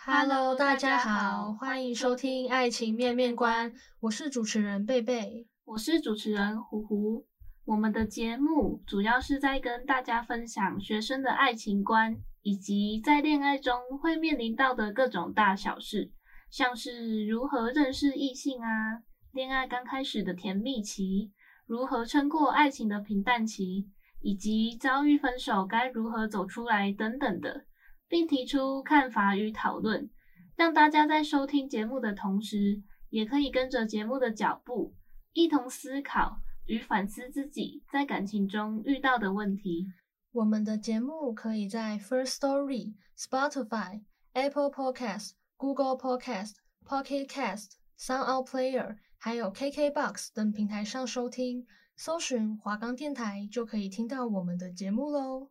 Hello，大家好，欢迎收听《爱情面面观》，我是主持人贝贝，我是主持人胡胡。我们的节目主要是在跟大家分享学生的爱情观，以及在恋爱中会面临到的各种大小事，像是如何认识异性啊，恋爱刚开始的甜蜜期，如何撑过爱情的平淡期，以及遭遇分手该如何走出来等等的。并提出看法与讨论，让大家在收听节目的同时，也可以跟着节目的脚步，一同思考与反思自己在感情中遇到的问题。我们的节目可以在 First Story、Spotify、Apple Podcast、Google Podcast、Pocket Cast、SoundOut Player，还有 KKBox 等平台上收听，搜寻华冈电台就可以听到我们的节目喽。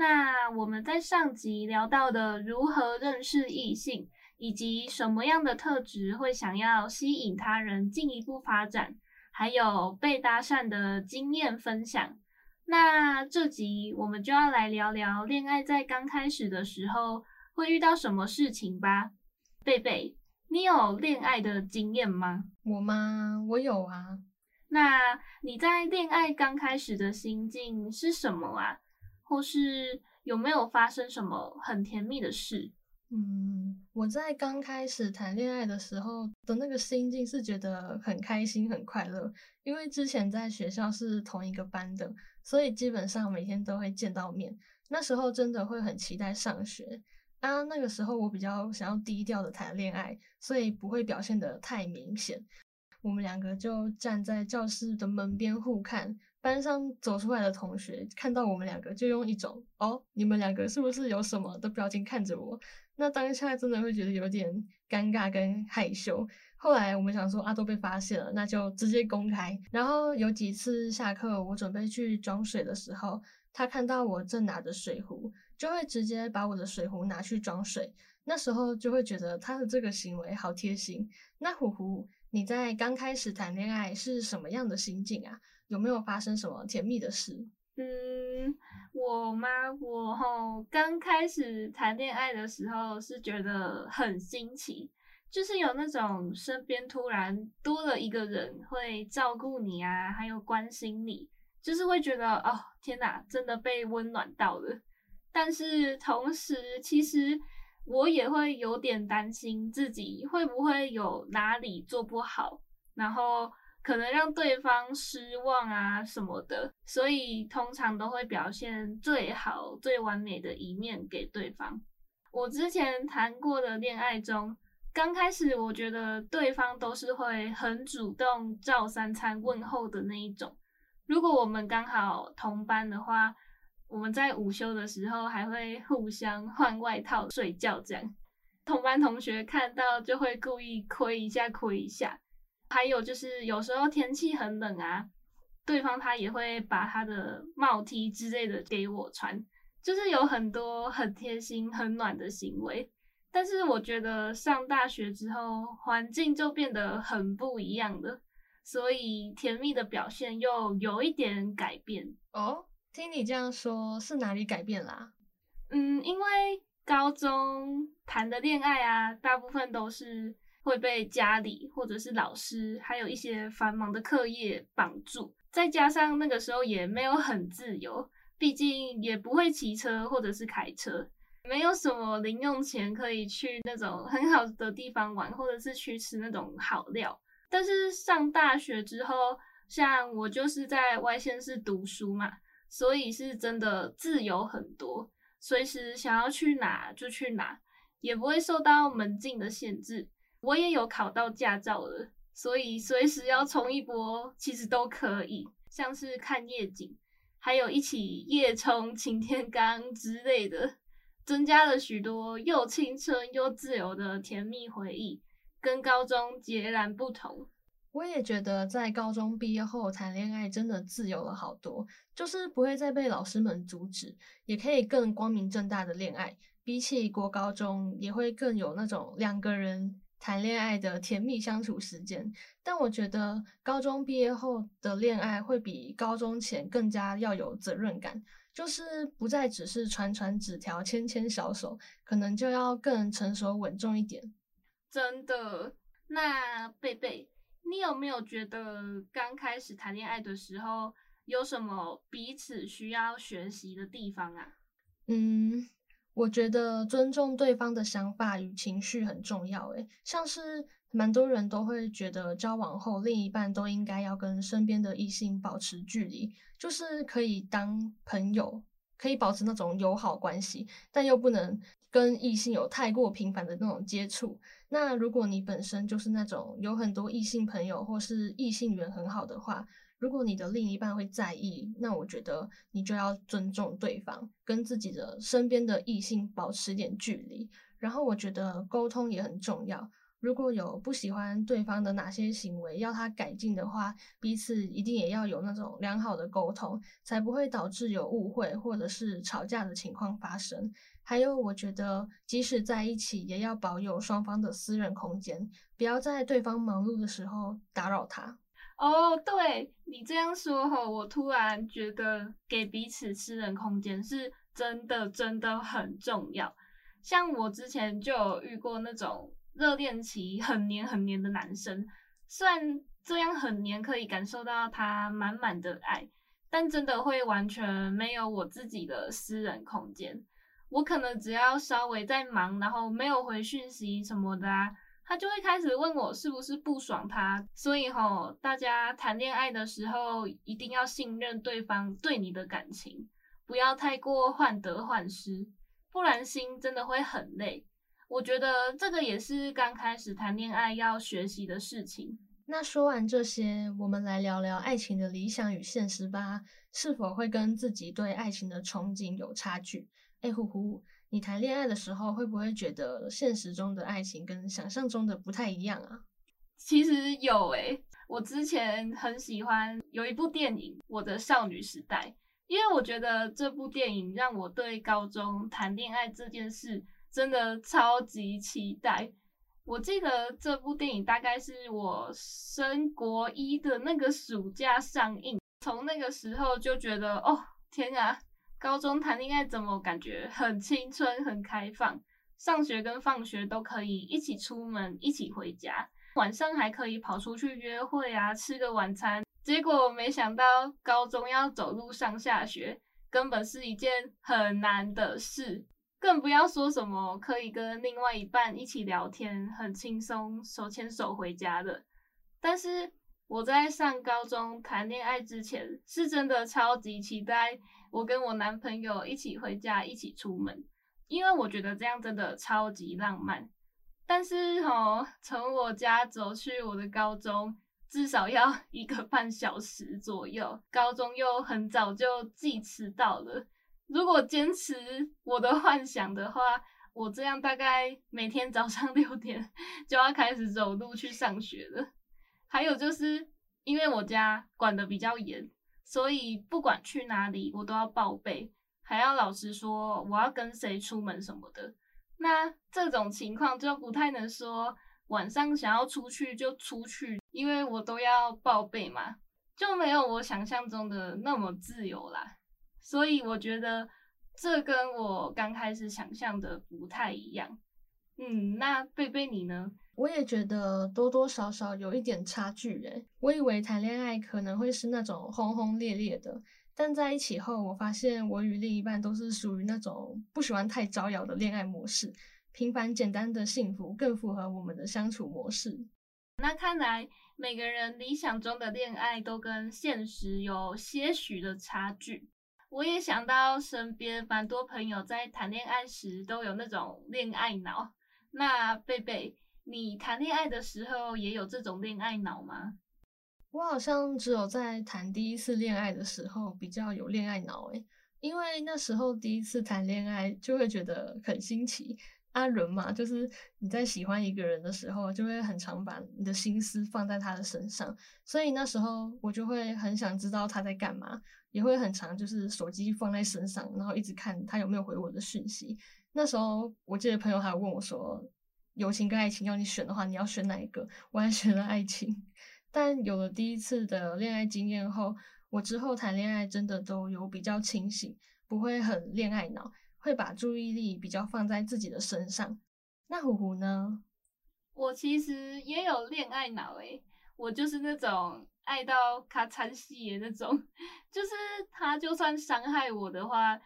那我们在上集聊到的如何认识异性，以及什么样的特质会想要吸引他人进一步发展，还有被搭讪的经验分享。那这集我们就要来聊聊恋爱在刚开始的时候会遇到什么事情吧。贝贝，你有恋爱的经验吗？我吗？我有啊。那你在恋爱刚开始的心境是什么啊？或是有没有发生什么很甜蜜的事？嗯，我在刚开始谈恋爱的时候的那个心境是觉得很开心、很快乐，因为之前在学校是同一个班的，所以基本上每天都会见到面。那时候真的会很期待上学啊。那个时候我比较想要低调的谈恋爱，所以不会表现得太明显。我们两个就站在教室的门边互看。班上走出来的同学看到我们两个，就用一种“哦，你们两个是不是有什么”的表情看着我。那当下真的会觉得有点尴尬跟害羞。后来我们想说啊，都被发现了，那就直接公开。然后有几次下课，我准备去装水的时候，他看到我正拿着水壶，就会直接把我的水壶拿去装水。那时候就会觉得他的这个行为好贴心。那虎虎，你在刚开始谈恋爱是什么样的心境啊？有没有发生什么甜蜜的事？嗯，我吗？我齁刚开始谈恋爱的时候是觉得很新奇，就是有那种身边突然多了一个人会照顾你啊，还有关心你，就是会觉得哦，天哪，真的被温暖到了。但是同时，其实我也会有点担心自己会不会有哪里做不好，然后。可能让对方失望啊什么的，所以通常都会表现最好、最完美的一面给对方。我之前谈过的恋爱中，刚开始我觉得对方都是会很主动照三餐问候的那一种。如果我们刚好同班的话，我们在午休的时候还会互相换外套睡觉，这样同班同学看到就会故意亏一下、亏一下。还有就是，有时候天气很冷啊，对方他也会把他的帽 T 之类的给我穿，就是有很多很贴心、很暖的行为。但是我觉得上大学之后，环境就变得很不一样了，所以甜蜜的表现又有一点改变。哦，听你这样说，是哪里改变啦？嗯，因为高中谈的恋爱啊，大部分都是。会被家里或者是老师，还有一些繁忙的课业绑住，再加上那个时候也没有很自由，毕竟也不会骑车或者是开车，没有什么零用钱可以去那种很好的地方玩，或者是去吃那种好料。但是上大学之后，像我就是在外县市读书嘛，所以是真的自由很多，随时想要去哪就去哪，也不会受到门禁的限制。我也有考到驾照了，所以随时要冲一波，其实都可以，像是看夜景，还有一起夜冲擎天岗之类的，增加了许多又青春又自由的甜蜜回忆。跟高中截然不同。我也觉得在高中毕业后谈恋爱真的自由了好多，就是不会再被老师们阻止，也可以更光明正大的恋爱。比起国高中，也会更有那种两个人谈恋爱的甜蜜相处时间。但我觉得高中毕业后的恋爱会比高中前更加要有责任感，就是不再只是传传纸条、牵牵小手，可能就要更成熟稳重一点。真的，那贝贝。你有没有觉得刚开始谈恋爱的时候有什么彼此需要学习的地方啊？嗯，我觉得尊重对方的想法与情绪很重要。诶，像是蛮多人都会觉得交往后另一半都应该要跟身边的异性保持距离，就是可以当朋友，可以保持那种友好关系，但又不能跟异性有太过频繁的那种接触。那如果你本身就是那种有很多异性朋友或是异性缘很好的话，如果你的另一半会在意，那我觉得你就要尊重对方，跟自己的身边的异性保持点距离。然后我觉得沟通也很重要，如果有不喜欢对方的哪些行为要他改进的话，彼此一定也要有那种良好的沟通，才不会导致有误会或者是吵架的情况发生。还有，我觉得即使在一起，也要保有双方的私人空间，不要在对方忙碌的时候打扰他。哦，对，你这样说吼，我突然觉得给彼此私人空间是真的真的很重要。像我之前就有遇过那种热恋期很黏很黏的男生，虽然这样很黏可以感受到他满满的爱，但真的会完全没有我自己的私人空间。我可能只要稍微在忙，然后没有回讯息什么的啊，他就会开始问我是不是不爽他。所以吼，大家谈恋爱的时候一定要信任对方对你的感情，不要太过患得患失，不然心真的会很累。我觉得这个也是刚开始谈恋爱要学习的事情。那说完这些，我们来聊聊爱情的理想与现实吧，是否会跟自己对爱情的憧憬有差距？哎，呼呼，你谈恋爱的时候会不会觉得现实中的爱情跟想象中的不太一样啊？其实有诶，我之前很喜欢有一部电影《我的少女时代》，因为我觉得这部电影让我对高中谈恋爱这件事真的超级期待。我记得这部电影大概是我升国一的那个暑假上映，从那个时候就觉得，哦，天啊！高中谈恋爱怎么感觉很青春、很开放？上学跟放学都可以一起出门、一起回家，晚上还可以跑出去约会啊，吃个晚餐。结果没想到高中要走路上下学，根本是一件很难的事，更不要说什么可以跟另外一半一起聊天，很轻松手牵手回家的。但是我在上高中谈恋爱之前，是真的超级期待。我跟我男朋友一起回家，一起出门，因为我觉得这样真的超级浪漫。但是哦，从我家走去我的高中至少要 一个半小时左右，高中又很早就记迟到了。如果坚持我的幻想的话，我这样大概每天早上 六点就要开始走路去上学了。还有就是因为我家管得比较严。所以不管去哪里，我都要报备，还要老实说我要跟谁出门什么的。那这种情况就不太能说晚上想要出去就出去，因为我都要报备嘛，就没有我想象中的那么自由啦。所以我觉得这跟我刚开始想象的不太一样。嗯，那贝贝你呢？我也觉得多多少少有一点差距诶，我以为谈恋爱可能会是那种轰轰烈烈的，但在一起后，我发现我与另一半都是属于那种不喜欢太招摇的恋爱模式，平凡简单的幸福更符合我们的相处模式。那看来每个人理想中的恋爱都跟现实有些许的差距。我也想到身边蛮多朋友在谈恋爱时都有那种恋爱脑，那贝贝。你谈恋爱的时候也有这种恋爱脑吗？我好像只有在谈第一次恋爱的时候比较有恋爱脑诶，因为那时候第一次谈恋爱就会觉得很新奇，阿伦嘛，就是你在喜欢一个人的时候，就会很常把你的心思放在他的身上，所以那时候我就会很想知道他在干嘛，也会很常就是手机放在身上，然后一直看他有没有回我的讯息。那时候我记得朋友还问我说，友情跟爱情要你选的话，你要选哪一个？我还选了爱情，但有了第一次的恋爱经验后，我之后谈恋爱真的都有比较清醒，不会很恋爱脑。会把注意力比较放在自己的身上。那虎虎呢？我其实也有恋爱脑诶，我就是那种爱到卡惨死的那种，就是他就算伤害我的话，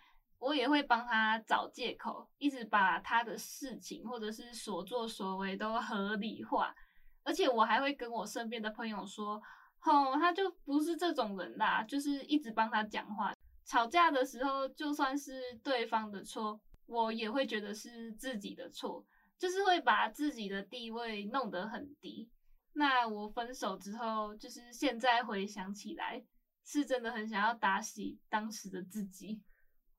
我也会帮他找借口，一直把他的事情或者是所作所为都合理化，而且我还会跟我身边的朋友说，哦，他就不是这种人啦，就是一直帮他讲话。吵架的时候，就算是对方的错，我也会觉得是自己的错，就是会把自己的地位弄得很低。那我分手之后，就是现在回想起来，是真的很想要打洗当时的自己。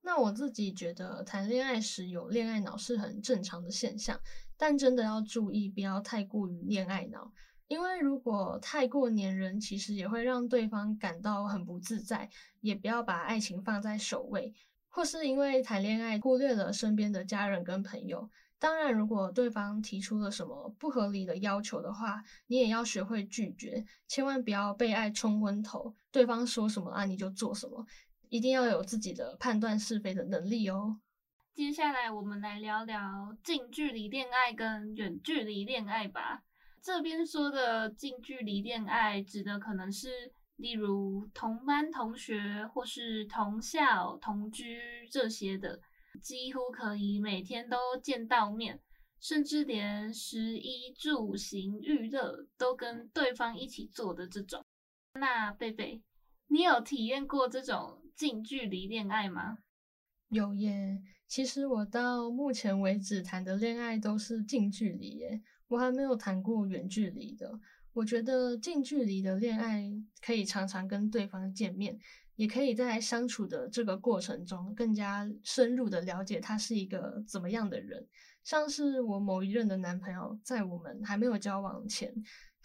那我自己觉得，谈恋爱时有恋爱脑是很正常的现象，但真的要注意，不要太过于恋爱脑。因为如果太过黏人，其实也会让对方感到很不自在。也不要把爱情放在首位，或是因为谈恋爱忽略了身边的家人跟朋友。当然，如果对方提出了什么不合理的要求的话，你也要学会拒绝，千万不要被爱冲昏头。对方说什么啊，你就做什么，一定要有自己的判断是非的能力哦。接下来，我们来聊聊近距离恋爱跟远距离恋爱吧。这边说的近距离恋爱，指的可能是例如同班同学或是同校同居这些的，几乎可以每天都见到面，甚至连食衣住行娱乐都跟对方一起做的这种。那贝贝，你有体验过这种近距离恋爱吗？有耶，其实我到目前为止谈的恋爱都是近距离耶。我还没有谈过远距离的，我觉得近距离的恋爱可以常常跟对方见面，也可以在相处的这个过程中更加深入的了解他是一个怎么样的人。像是我某一任的男朋友，在我们还没有交往前，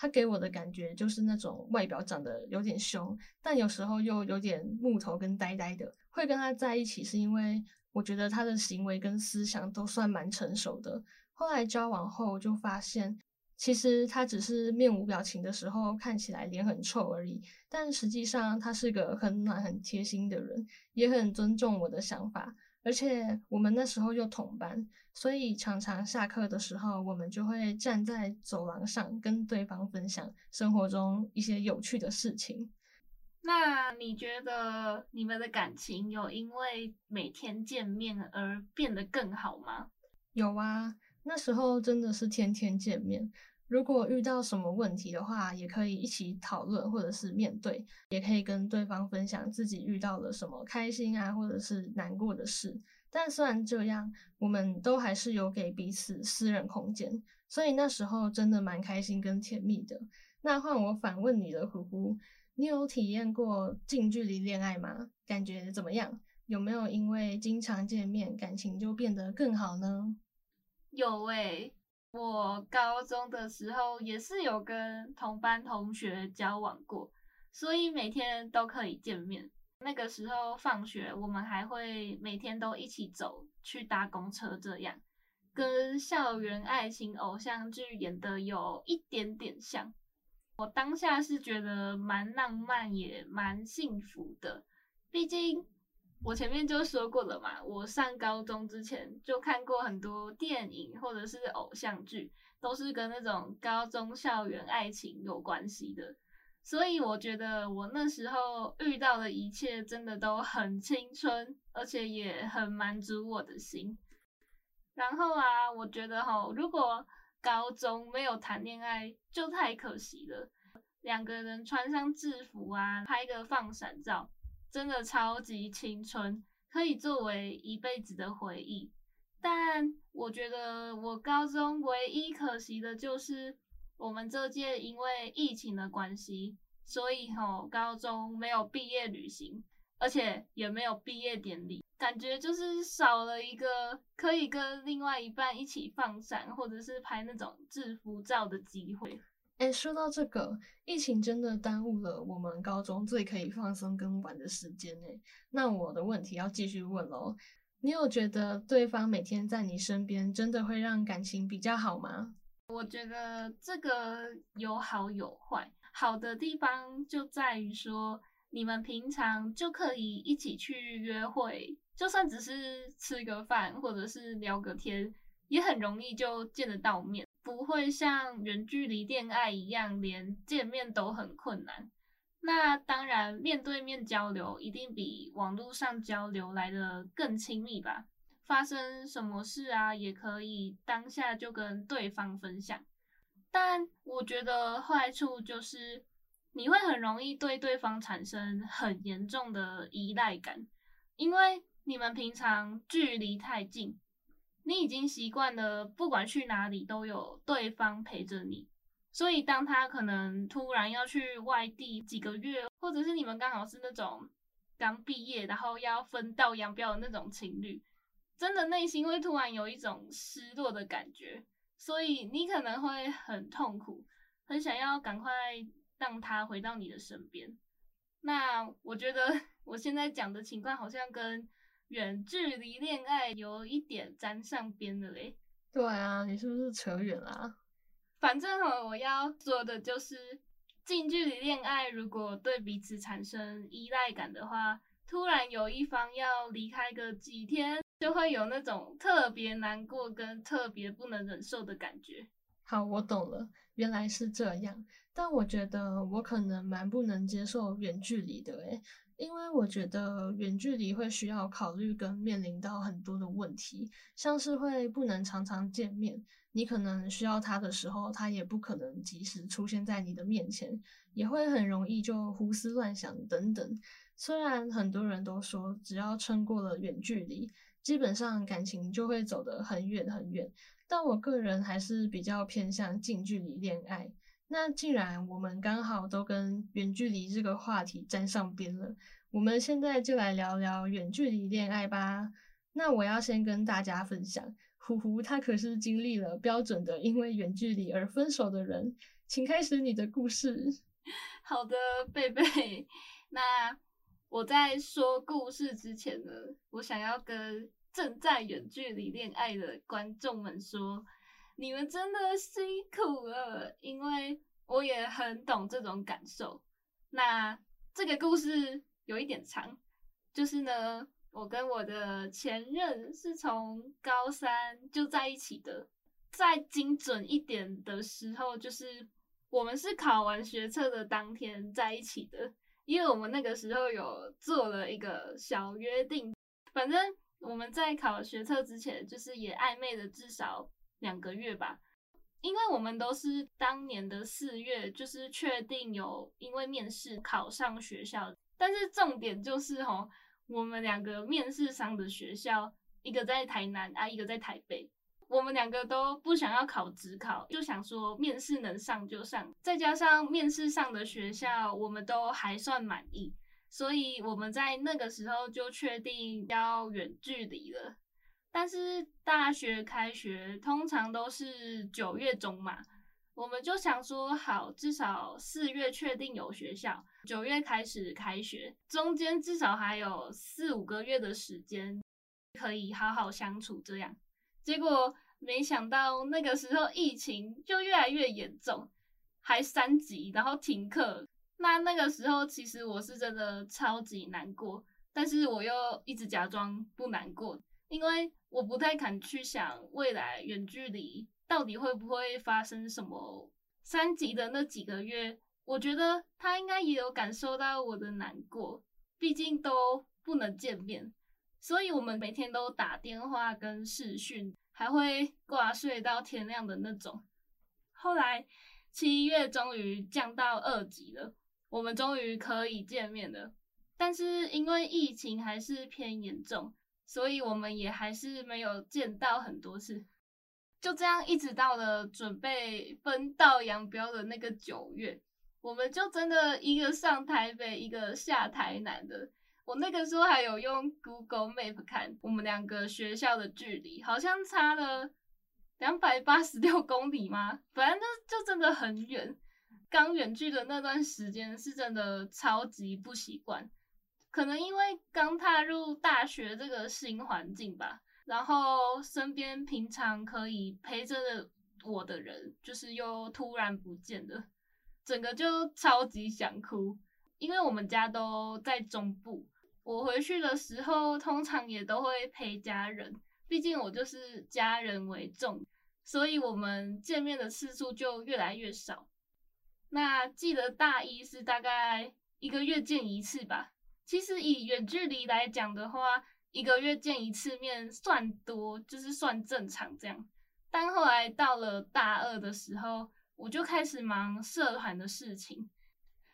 他给我的感觉就是那种外表长得有点凶，但有时候又有点木头跟呆呆的。会跟他在一起是因为我觉得他的行为跟思想都算蛮成熟的。后来交往后，就发现其实他只是面无表情的时候看起来脸很臭而已，但实际上他是个很暖、很贴心的人，也很尊重我的想法。而且我们那时候又同班，所以常常下课的时候，我们就会站在走廊上跟对方分享生活中一些有趣的事情。那你觉得你们的感情有因为每天见面而变得更好吗？有啊。那时候真的是天天见面，如果遇到什么问题的话，也可以一起讨论或者是面对，也可以跟对方分享自己遇到了什么开心啊或者是难过的事。但虽然这样，我们都还是有给彼此私人空间，所以那时候真的蛮开心跟甜蜜的。那换我反问你了，虎虎，你有体验过近距离恋爱吗？感觉怎么样？有没有因为经常见面，感情就变得更好呢？有诶、我高中的时候也是有跟同班同学交往过，所以每天都可以见面。那个时候放学，我们还会每天都一起走去搭公车，这样跟校园爱情偶像剧演的有一点点像。我当下是觉得蛮浪漫，也蛮幸福的，毕竟。我前面就说过了嘛，我上高中之前就看过很多电影或者是偶像剧，都是跟那种高中校园爱情有关系的，所以我觉得我那时候遇到的一切真的都很青春，而且也很满足我的心。然后啊，我觉得哈，如果高中没有谈恋爱就太可惜了，两个人穿上制服啊，拍个放闪照。真的超级青春，可以作为一辈子的回忆。但我觉得我高中唯一可惜的就是，我们这届因为疫情的关系，所以吼高中没有毕业旅行，而且也没有毕业典礼。感觉就是少了一个可以跟另外一半一起放闪，或者是拍那种制服照的机会。哎，说到这个，疫情真的耽误了我们高中最可以放松跟玩的时间呢。那我的问题要继续问喽，你有觉得对方每天在你身边，真的会让感情比较好吗？我觉得这个有好有坏。好的地方就在于说，你们平常就可以一起去约会，就算只是吃个饭或者是聊个天，也很容易就见得到面。不会像远距离恋爱一样，连见面都很困难。那当然，面对面交流一定比网络上交流来的更亲密吧？发生什么事啊，也可以当下就跟对方分享。但我觉得坏处就是，你会很容易对对方产生很严重的依赖感，因为你们平常距离太近。你已经习惯了，不管去哪里都有对方陪着你，所以当他可能突然要去外地几个月，或者是你们刚好是那种刚毕业然后要分道扬镳的那种情侣，真的内心会突然有一种失落的感觉，所以你可能会很痛苦，很想要赶快让他回到你的身边。那我觉得 我现在讲的情况好像跟远距离恋爱有一点沾上边的嘞。对啊，你是不是扯远了？反正我要说的就是，近距离恋爱如果对彼此产生依赖感的话，突然有一方要离开个几天，就会有那种特别难过跟特别不能忍受的感觉。好，我懂了，原来是这样。但我觉得我可能蛮不能接受远距离的诶。因为我觉得远距离会需要考虑跟面临到很多的问题，像是会不能常常见面，你可能需要他的时候，他也不可能及时出现在你的面前，也会很容易就胡思乱想等等。虽然很多人都说，只要撑过了远距离，基本上感情就会走得很远很远，但我个人还是比较偏向近距离恋爱。那既然我们刚好都远距离这个话题沾上边了，我们现在就来聊聊远距离恋爱吧。那我要先跟大家分享，虎虎他可是经历了标准的因为远距离而分手的人，请开始你的故事。好的，贝贝。那我在说故事之前呢，我想要跟正在远距离恋爱的观众们说。你们真的辛苦了，因为我也很懂这种感受。那这个故事有一点长，就是呢，我跟我的前任是从高三就在一起的。再精准一点的时候，就是我们是考完学测的当天在一起的，因为我们那个时候有做了一个小约定，反正我们在考学测之前，就是也暧昧了至少。两个月吧，因为我们都是当年的四月，就是确定有因为面试考上学校，但是重点就是吼，我们两个面试上的学校，一个在台南啊，一个在台北，我们两个都不想要考职考，就想说面试能上就上，再加上面试上的学校我们都还算满意，所以我们在那个时候就确定要远距离了。但是大学开学通常都是九月中嘛，我们就想说好，至少四月确定有学校，九月开始开学，中间至少还有四五个月的时间可以好好相处。这样，结果没想到那个时候疫情就越来越严重，还三级，然后停课。那那个时候其实我是真的超级难过，但是我又一直假装不难过。因为我不太敢去想未来远距离到底会不会发生什么。三级的那几个月，我觉得他应该也有感受到我的难过，毕竟都不能见面，所以我们每天都打电话跟视讯，还会挂睡到天亮的那种。后来七月终于降到二级了，我们终于可以见面了，但是因为疫情还是偏严重。所以我们也还是没有见到很多次，就这样一直到了准备分道扬镳的那个九月，我们就真的一个上台北，一个下台南的。我那个时候还有用 Google Map 看我们两个学校的距离，好像差了两百八十六公里吗？反正就就真的很远。刚远距的那段时间是真的超级不习惯，可能因为刚踏入大学这个新环境吧，然后身边平常可以陪着我的人，就是又突然不见了，整个就超级想哭。因为我们家都在中部。我回去的时候，通常也都会陪家人，毕竟我就是家人为重，所以我们见面的次数就越来越少。那记得大一是大概一个月见一次吧。其实以远距离来讲的话，一个月见一次面算多，就是算正常这样。但后来到了大二的时候，我就开始忙社团的事情，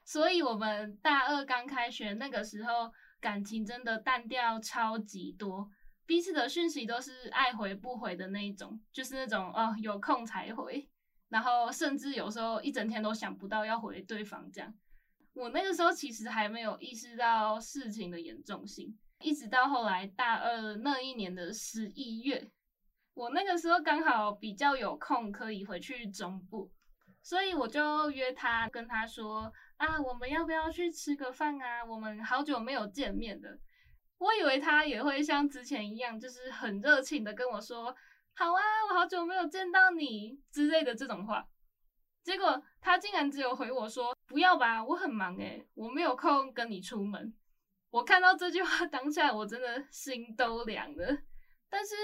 所以我们大二刚开学那个时候。感情真的淡掉超级多，彼此的讯息都是爱回不回的那一种，就是那种哦有空才回，然后甚至有时候一整天都想不到要回对方这样。我那个时候其实还没有意识到事情的严重性，一直到后来大二那一年的十一月，我那个时候刚好比较有空可以回去中部，所以我就约他跟他说。啊，我们要不要去吃个饭啊？我们好久没有见面了。我以为他也会像之前一样，就是很热情的跟我说：“好啊，我好久没有见到你”之类的这种话。结果他竟然只有回我说：“不要吧，我很忙诶，我没有空跟你出门。”我看到这句话 当下，我真的心都凉了。但是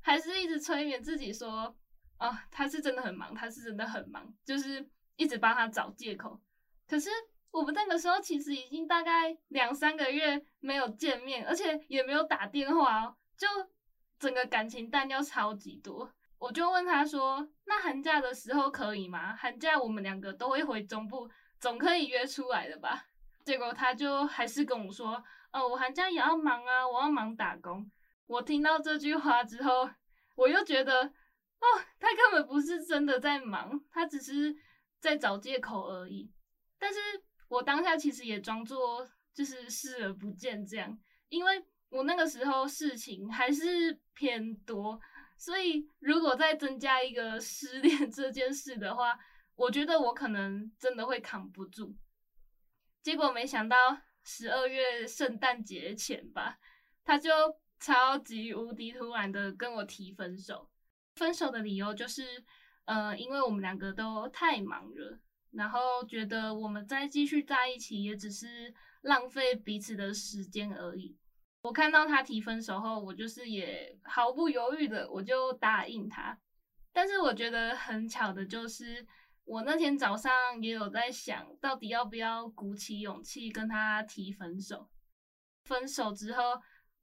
还是一直催眠自己说：“啊，他是真的很忙，他是真的很忙。”就是一直帮他找借口。可是我们那个时候其实已经大概两三个月没有见面，而且也没有打电话哦，就整个感情淡掉超级多。我就问他说：“那寒假的时候可以吗？寒假我们两个都会回中部，总可以约出来的吧？” 结果他就还是跟我说：“哦，我寒假也要忙啊，我要忙打工。”我听到这句话之后，我又觉得，哦，他根本不是真的在忙，他只是在找借口而已。但是我当下其实也装作就是视而不见这样，因为我那个时候事情还是偏多，所以如果再增加一个失恋这件事的话，我觉得我可能真的会扛不住。结果没想到十二月圣诞节前吧，他就超级无敌突然的跟我提分手，分手的理由就是，呃，因为我们两个都太忙了。然后觉得我们再继续在一起也只是浪费彼此的时间而已。我看到他提分手后，我就是也毫不犹豫的我就答应他。但是我觉得很巧的就是，我那天早上也有在想到底要不要鼓起勇气跟他提分手。分手之后，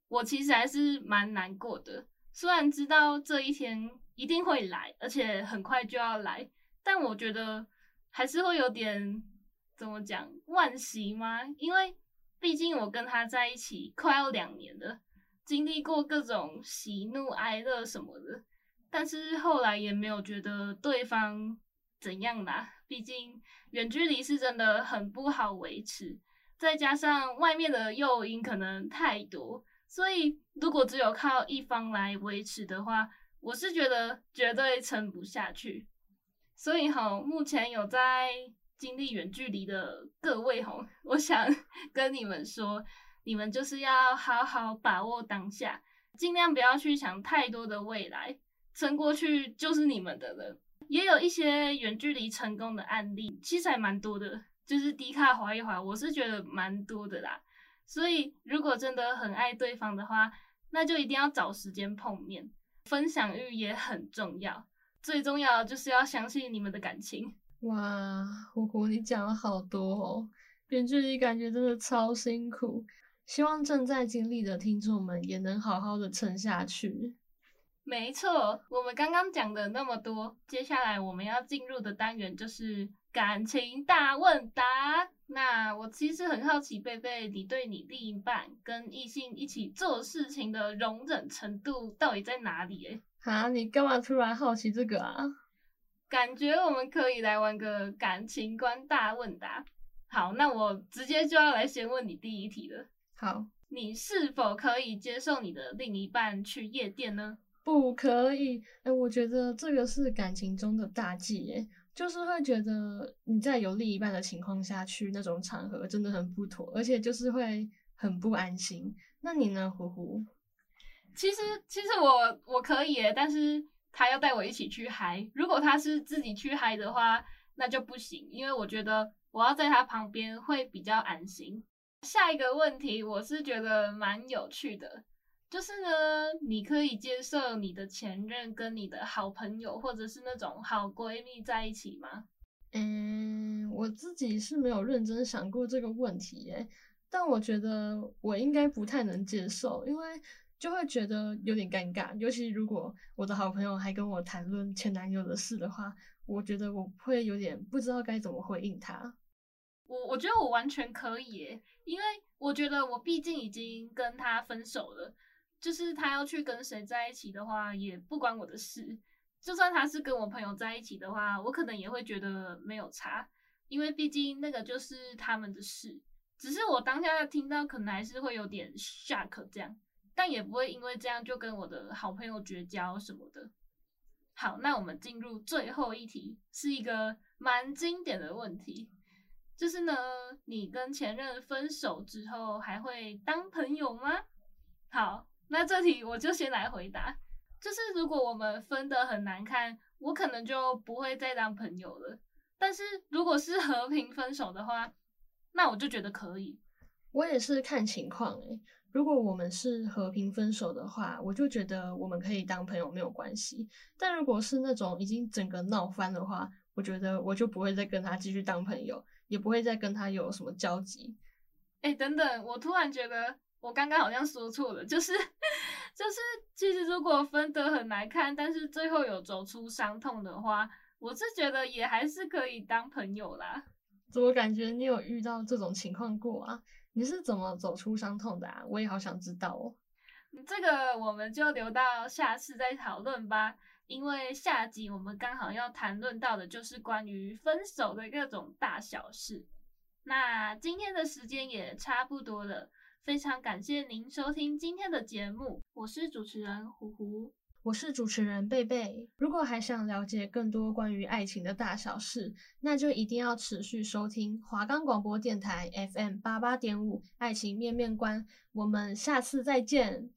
我其实还是蛮难过的。虽然知道这一天一定会来，而且很快就要来，但我觉得。还是会有点怎么讲惋惜吗？因为毕竟我跟他在一起快要两年了，经历过各种喜怒哀乐什么的，但是后来也没有觉得对方怎样啦。毕竟远距离是真的很不好维持，再加上外面的诱因可能太多，所以如果只有靠一方来维持的话，我是觉得绝对撑不下去。所以好，目前有在经历远距离的各位吼，我想跟你们说，你们就是要好好把握当下，尽量不要去想太多的未来，撑过去就是你们的了。也有一些远距离成功的案例，其实还蛮多的，就是低卡滑一滑，我是觉得蛮多的啦。所以如果真的很爱对方的话，那就一定要找时间碰面，分享欲也很重要。最重要的就是要相信你们的感情。哇，虎虎，你讲了好多哦，远距离感觉真的超辛苦。希望正在经历的听众们也能好好的撑下去。没错，我们刚刚讲的那么多，接下来我们要进入的单元就是感情大问答。那我其实很好奇，贝贝，你对你另一半跟异性一起做事情的容忍程度到底在哪里？诶啊，你干嘛突然好奇这个啊？感觉我们可以来玩个感情观大问答。好，那我直接就要来先问你第一题了。好，你是否可以接受你的另一半去夜店呢？不可以。哎、欸，我觉得这个是感情中的大忌，哎，就是会觉得你在有另一半的情况下去那种场合真的很不妥，而且就是会很不安心。那你呢，呼呼？其实，其实我我可以耶，但是他要带我一起去嗨。如果他是自己去嗨的话，那就不行，因为我觉得我要在他旁边会比较安心。下一个问题，我是觉得蛮有趣的，就是呢，你可以接受你的前任跟你的好朋友或者是那种好闺蜜在一起吗？嗯，我自己是没有认真想过这个问题耶，但我觉得我应该不太能接受，因为。就会觉得有点尴尬，尤其如果我的好朋友还跟我谈论前男友的事的话，我觉得我会有点不知道该怎么回应他。我我觉得我完全可以，因为我觉得我毕竟已经跟他分手了，就是他要去跟谁在一起的话，也不关我的事。就算他是跟我朋友在一起的话，我可能也会觉得没有差，因为毕竟那个就是他们的事。只是我当下听到，可能还是会有点吓客这样。但也不会因为这样就跟我的好朋友绝交什么的。好，那我们进入最后一题，是一个蛮经典的问题，就是呢，你跟前任分手之后还会当朋友吗？好，那这题我就先来回答，就是如果我们分得很难看，我可能就不会再当朋友了。但是如果是和平分手的话，那我就觉得可以。我也是看情况诶。如果我们是和平分手的话，我就觉得我们可以当朋友没有关系。但如果是那种已经整个闹翻的话，我觉得我就不会再跟他继续当朋友，也不会再跟他有什么交集。哎、欸，等等，我突然觉得我刚刚好像说错了，就是 就是，其实如果分得很难看，但是最后有走出伤痛的话，我是觉得也还是可以当朋友啦。怎么感觉你有遇到这种情况过啊？你是怎么走出伤痛的啊？我也好想知道哦。这个我们就留到下次再讨论吧，因为下集我们刚好要谈论到的就是关于分手的各种大小事。那今天的时间也差不多了，非常感谢您收听今天的节目，我是主持人胡胡。我是主持人贝贝。如果还想了解更多关于爱情的大小事，那就一定要持续收听华冈广播电台 FM 八八点五《爱情面面观》。我们下次再见。